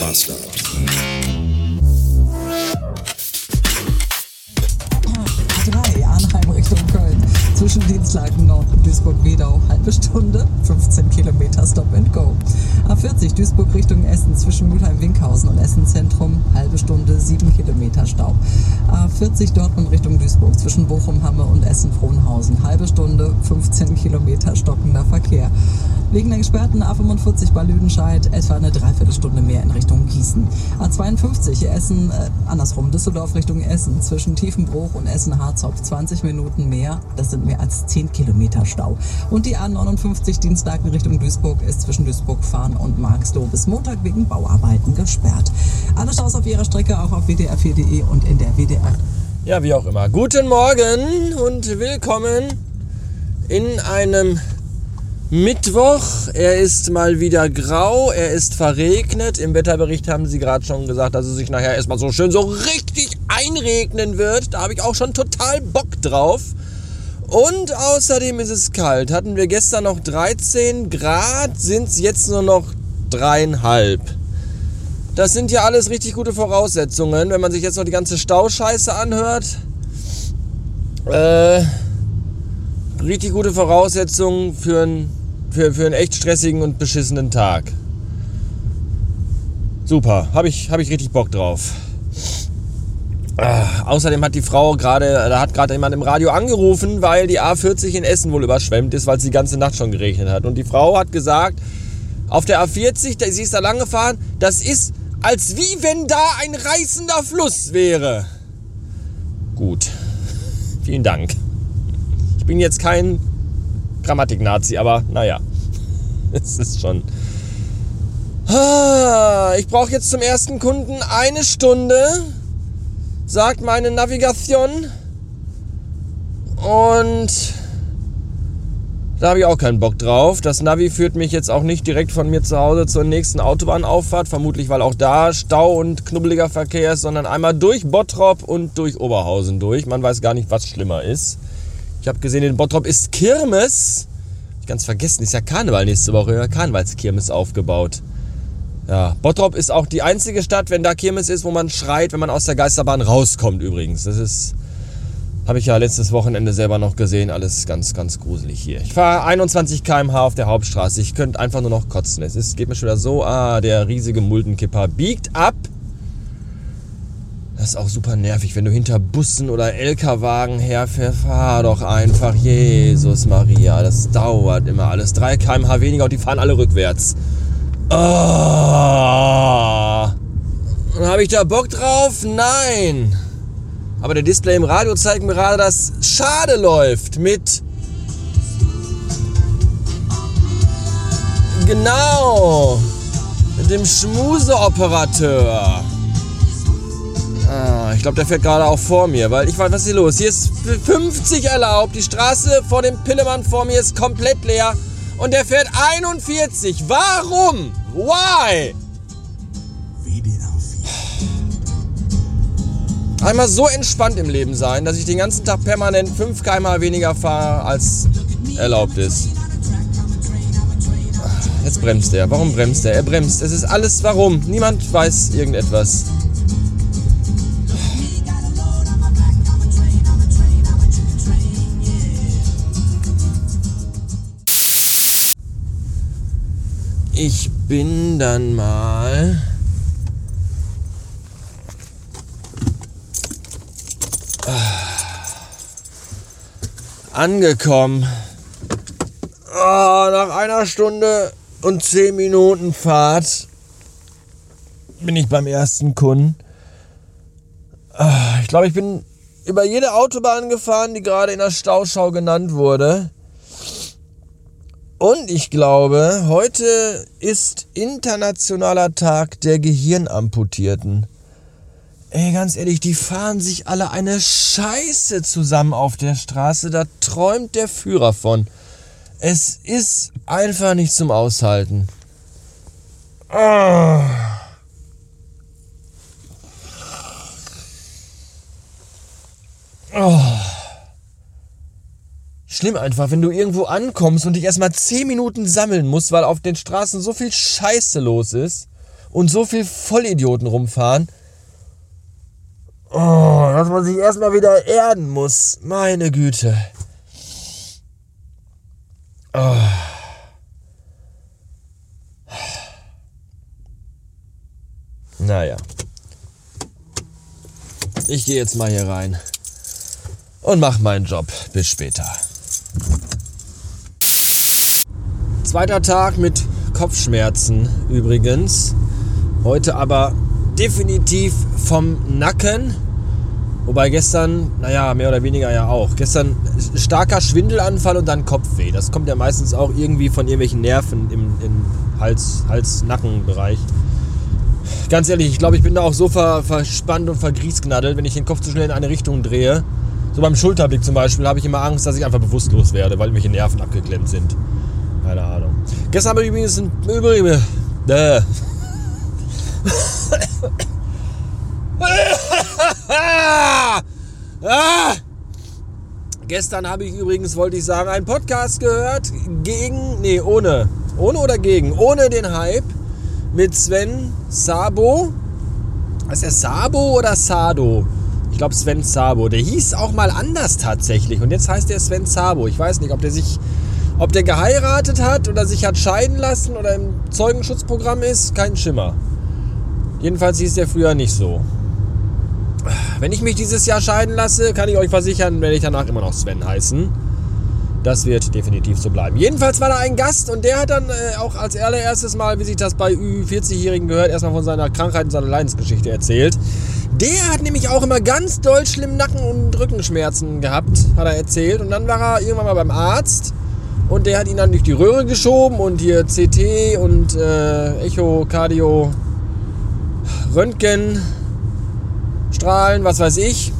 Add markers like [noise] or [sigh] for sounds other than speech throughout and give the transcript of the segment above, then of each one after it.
Master. A3 Arnheim Richtung Köln. Zwischen Dienstlagen Nord und Duisburg-Wedau halbe Stunde, 15 Kilometer Stop and Go. A40 Duisburg Richtung Essen zwischen Mülheim-Winkhausen und Essen Zentrum halbe Stunde, 7 Kilometer Stau. A40 Dortmund Richtung Duisburg zwischen Bochum-Hamme und Essen-Frohnhausen halbe Stunde, 15 Kilometer stockender Verkehr. Wegen der gesperrten A45 bei Lüdenscheid etwa eine Dreiviertelstunde mehr in Richtung Gießen. A52 Essen, äh, andersrum, Düsseldorf Richtung Essen zwischen Tiefenbruch und Essen-Harzopf 20 Minuten mehr. Das sind mehr als 10 Kilometer Stau. Und die A59 Dienstlagen Richtung Duisburg ist zwischen Duisburg-Fahren und Marxloh bis Montag wegen Bauarbeiten gesperrt. Alle Staus auf ihrer Strecke auch auf wdr4.de und in der WDR. Ja, wie auch immer. Guten Morgen und willkommen in einem Mittwoch. Er ist mal wieder grau, er ist verregnet. Im Wetterbericht haben sie gerade schon gesagt, dass es sich nachher erstmal so schön so richtig einregnen wird. Da habe ich auch schon total Bock drauf. Und außerdem ist es kalt. Hatten wir gestern noch 13 Grad, sind es jetzt nur noch dreieinhalb. Das sind ja alles richtig gute Voraussetzungen. Wenn man sich jetzt noch die ganze Stauscheiße anhört, äh, richtig gute Voraussetzungen für, ein, für, für einen echt stressigen und beschissenen Tag. Super, habe ich, hab ich richtig Bock drauf. Ah, außerdem hat die Frau gerade, da hat gerade jemand im Radio angerufen, weil die A40 in Essen wohl überschwemmt ist, weil es die ganze Nacht schon geregnet hat. Und die Frau hat gesagt, auf der A40, sie ist da lang gefahren, das ist, als wie wenn da ein reißender Fluss wäre. Gut, [laughs] vielen Dank. Ich bin jetzt kein Grammatik-Nazi, aber naja, [laughs] es ist schon... Ah, Ich brauche jetzt zum ersten Kunden eine Stunde, sagt meine Navigation. Und da habe ich auch keinen Bock drauf. Das Navi führt mich jetzt auch nicht direkt von mir zu Hause zur nächsten Autobahnauffahrt, vermutlich weil auch da Stau und knubbeliger Verkehr ist, sondern einmal durch Bottrop und durch Oberhausen durch. Man weiß gar nicht, was schlimmer ist. Ich habe gesehen, in Bottrop ist Kirmes. Ich ganz vergessen, ist ja Karneval nächste Woche, Karnevalskirmes aufgebaut. Ja, Bottrop ist auch die einzige Stadt, wenn da Kirmes ist, wo man schreit, wenn man aus der Geisterbahn rauskommt übrigens. Das ist, habe ich ja letztes Wochenende selber noch gesehen, alles ganz, ganz gruselig hier. Ich fahre 21 km/h auf der Hauptstraße, ich könnte einfach nur noch kotzen. Es ist, geht mir schon wieder so, ah, der riesige Muldenkipper biegt ab. Das ist auch super nervig, wenn du hinter Bussen oder LKW herfährst. Fahr doch einfach, Jesus Maria, das dauert immer alles. 3 km/h weniger und die fahren alle rückwärts. Oh. Habe ich da Bock drauf? Nein. Aber der Display im Radio zeigt mir gerade, dass Schade läuft mit. Genau. Mit dem Schmuseoperateur. Ah, ich glaube, der fährt gerade auch vor mir, weil ich weiß, was ist hier los? Hier ist 50 erlaubt. Die Straße vor dem Pillemann vor mir ist komplett leer. Und der fährt 41. Warum? Why? Einmal so entspannt im Leben sein, dass ich den ganzen Tag permanent 5 km weniger fahre, als erlaubt ist. Jetzt bremst er. Warum bremst er? Er bremst. Es ist alles warum. Niemand weiß irgendetwas. Ich bin dann mal. angekommen. Ah, nach einer Stunde und zehn Minuten Fahrt bin ich beim ersten Kunden. Ah, Ich glaube, ich bin über jede Autobahn gefahren, die gerade in der Stauschau genannt wurde. Und ich glaube, heute ist internationaler Tag der Gehirnamputierten. Ey, ganz ehrlich, die fahren sich alle eine Scheiße zusammen auf der Straße. Da träumt der Führer von. Es ist einfach nicht zum Aushalten. Ah. Oh. Schlimm einfach, wenn du irgendwo ankommst und dich erstmal 10 Minuten sammeln musst, weil auf den Straßen so viel Scheiße los ist. und so viel Vollidioten rumfahren. Oh, dass man sich erstmal wieder erden muss. Meine Güte. Oh. Naja. Ich gehe jetzt mal hier rein und mach meinen Job. Bis später. Zweiter Tag mit Kopfschmerzen übrigens. Heute aber definitiv vom Nacken. Wobei gestern, naja, mehr oder weniger ja auch. Gestern starker Schwindelanfall und dann Kopfweh. Das kommt ja meistens auch irgendwie von irgendwelchen Nerven im, im Hals-Nacken-Bereich. Ganz ehrlich, ich glaube, ich bin da auch so ver, verspannt und vergriesgnaddelt, wenn ich den Kopf zu schnell in eine Richtung drehe. So beim Schulterblick zum Beispiel habe ich immer Angst, dass ich einfach bewusstlos werde, weil irgendwelche Nerven abgeklemmt sind. Keine Ahnung. Gestern habe ich übrigens ein übrigens. Äh. ah! Gestern habe ich übrigens, wollte ich sagen, einen Podcast gehört gegen, nee, ohne, ohne oder gegen, ohne den Hype mit Sven Sabo. Ist der Sabo oder Sado? Ich glaube Sven Sabo. Der hieß auch mal anders tatsächlich und jetzt heißt der Sven Sabo. Ich weiß nicht, ob der sich, ob der geheiratet hat oder sich hat scheiden lassen oder im Zeugenschutzprogramm ist. Kein Schimmer. Jedenfalls hieß der früher nicht so. Wenn ich mich dieses Jahr scheiden lasse, kann ich euch versichern, werde ich danach immer noch Sven heißen. Das wird definitiv so bleiben. Jedenfalls war da ein Gast und der hat dann äh, auch als allererstes Mal, wie sich das bei Ü40-Jährigen gehört, erstmal von seiner Krankheit und seiner Leidensgeschichte erzählt. Der hat nämlich auch immer ganz doll schlimm Nacken- und Rückenschmerzen gehabt, hat er erzählt. Und dann war er irgendwann mal beim Arzt und der hat ihn dann durch die Röhre geschoben und hier CT und äh, Echo, Cardio, Röntgen, Strahlen, was weiß ich.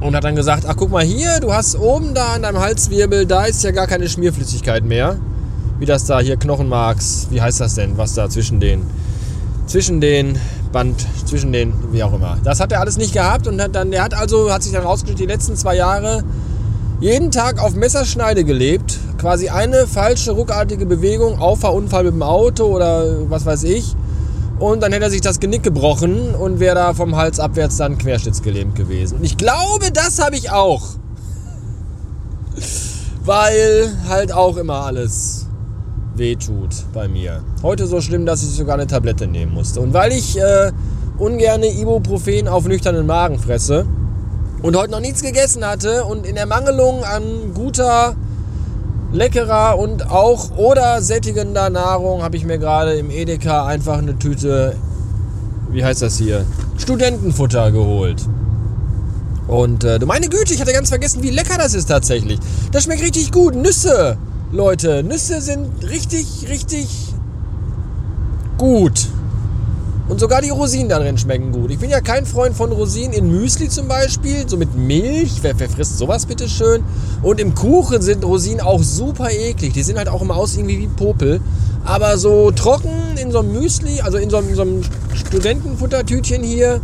Und hat dann gesagt, ach guck mal hier, du hast oben da an deinem Halswirbel, da ist ja gar keine Schmierflüssigkeit mehr. Wie das da hier Knochenmarks, wie heißt das denn, was da zwischen den, zwischen den Band, zwischen den, wie auch immer. Das hat er alles nicht gehabt und hat dann, der hat also, hat sich dann rausgestellt, die letzten zwei Jahre jeden Tag auf Messerschneide gelebt. Quasi eine falsche, ruckartige Bewegung, Auffahrunfall mit dem Auto oder was weiß ich und dann hätte er sich das Genick gebrochen und wäre da vom Hals abwärts dann querschnittsgelähmt gewesen. Und ich glaube, das habe ich auch. Weil halt auch immer alles wehtut bei mir. Heute so schlimm, dass ich sogar eine Tablette nehmen musste. Und weil ich äh, ungerne Ibuprofen auf nüchternen Magen fresse und heute noch nichts gegessen hatte und in Ermangelung an guter leckerer und auch oder sättigender Nahrung habe ich mir gerade im Edeka einfach eine Tüte, wie heißt das hier, Studentenfutter geholt. Und äh, meine Güte, ich hatte ganz vergessen, wie lecker das ist tatsächlich. Das schmeckt richtig gut. Nüsse, Leute, Nüsse sind richtig, richtig gut. Und sogar die Rosinen darin schmecken gut. Ich bin ja kein Freund von Rosinen in Müsli zum Beispiel, so mit Milch. Wer, wer frisst sowas bitte schön? Und im Kuchen sind Rosinen auch super eklig. Die sehen halt auch immer aus irgendwie wie Popel. Aber so trocken in so einem Müsli, also in so einem, so einem Studentenfuttertütchen hier.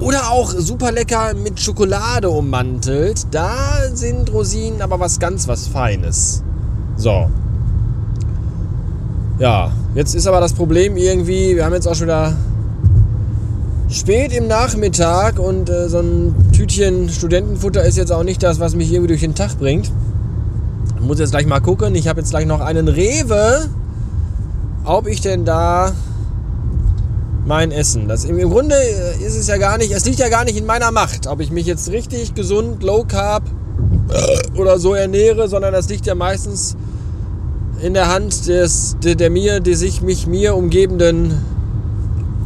Oder auch super lecker mit Schokolade ummantelt. Da sind Rosinen aber was ganz was Feines. So. Ja, jetzt ist aber das Problem irgendwie, wir haben jetzt auch schon wieder spät im Nachmittag und äh, so ein Tütchen Studentenfutter ist jetzt auch nicht das, was mich irgendwie durch den Tag bringt. Ich muss jetzt gleich mal gucken. Ich habe jetzt gleich noch einen Rewe, ob ich denn da mein Essen. Das, im, Im Grunde äh, ist es ja gar nicht, es liegt ja gar nicht in meiner Macht, ob ich mich jetzt richtig gesund, low carb oder so ernähre, sondern das liegt ja meistens in der Hand des, der, der mir, die sich mich mir umgebenden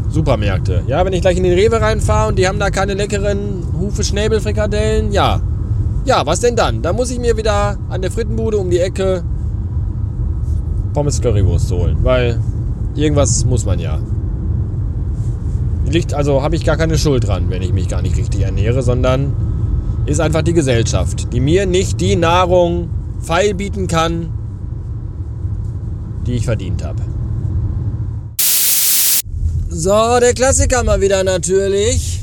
Supermärkte. Ja, wenn ich gleich in den Rewe reinfahre und die haben da keine leckeren Hufe-Schnäbel-Frikadellen, ja. Ja, was denn dann? Da muss ich mir wieder an der Frittenbude um die Ecke Pommes Currywurst holen, weil irgendwas muss man ja. Liegt also habe ich gar keine Schuld dran, wenn ich mich gar nicht richtig ernähre, sondern ist einfach die Gesellschaft, die mir nicht die Nahrung feil bieten kann, die ich verdient habe. So, der Klassiker mal wieder natürlich.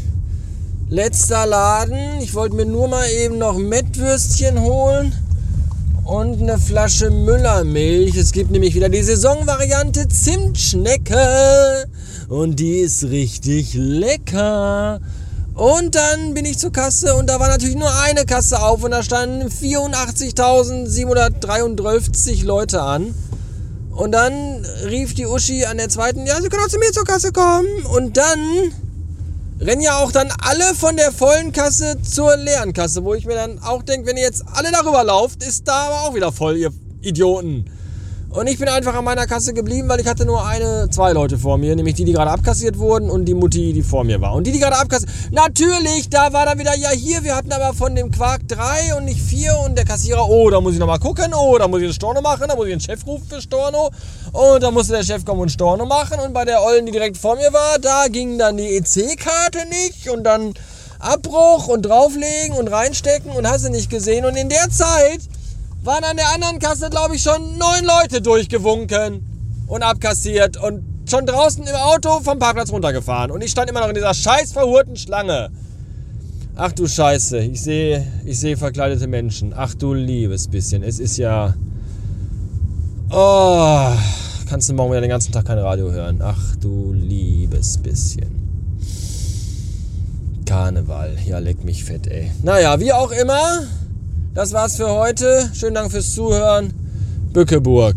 Letzter Laden. Ich wollte mir nur mal eben noch Mettwürstchen holen und eine Flasche Müllermilch. Es gibt nämlich wieder die Saisonvariante Zimtschnecke. Und die ist richtig lecker. Und dann bin ich zur Kasse und da war natürlich nur eine Kasse auf und da standen 84.733 Leute an. Und dann rief die Uschi an der zweiten, ja, Sie können auch zu mir zur Kasse kommen. Und dann rennen ja auch dann alle von der vollen Kasse zur leeren Kasse, wo ich mir dann auch denke, wenn ihr jetzt alle darüber lauft, ist da aber auch wieder voll, ihr Idioten. Und ich bin einfach an meiner Kasse geblieben, weil ich hatte nur eine, zwei Leute vor mir, nämlich die, die gerade abkassiert wurden und die Mutti, die vor mir war. Und die, die gerade abkassiert, natürlich, da war dann wieder, ja hier, wir hatten aber von dem Quark drei und nicht vier und der Kassierer, oh, da muss ich nochmal gucken, oh, da muss ich einen Storno machen, da muss ich einen Chef rufen für Storno und da musste der Chef kommen und Storno machen und bei der Ollen, die direkt vor mir war, da ging dann die EC-Karte nicht und dann Abbruch und drauflegen und reinstecken und hast du nicht gesehen und in der Zeit waren an der anderen Kasse, glaube ich, schon neun Leute durchgewunken und abkassiert und schon draußen im Auto vom Parkplatz runtergefahren. Und ich stand immer noch in dieser scheiß verhurten Schlange. Ach du Scheiße, ich sehe ich seh verkleidete Menschen. Ach du liebes bisschen. Es ist ja... Oh, kannst du morgen wieder den ganzen Tag kein Radio hören. Ach du liebes bisschen. Karneval, ja leck mich fett, ey. Naja, wie auch immer, das war's für heute. Schönen Dank fürs Zuhören. Bückeburg.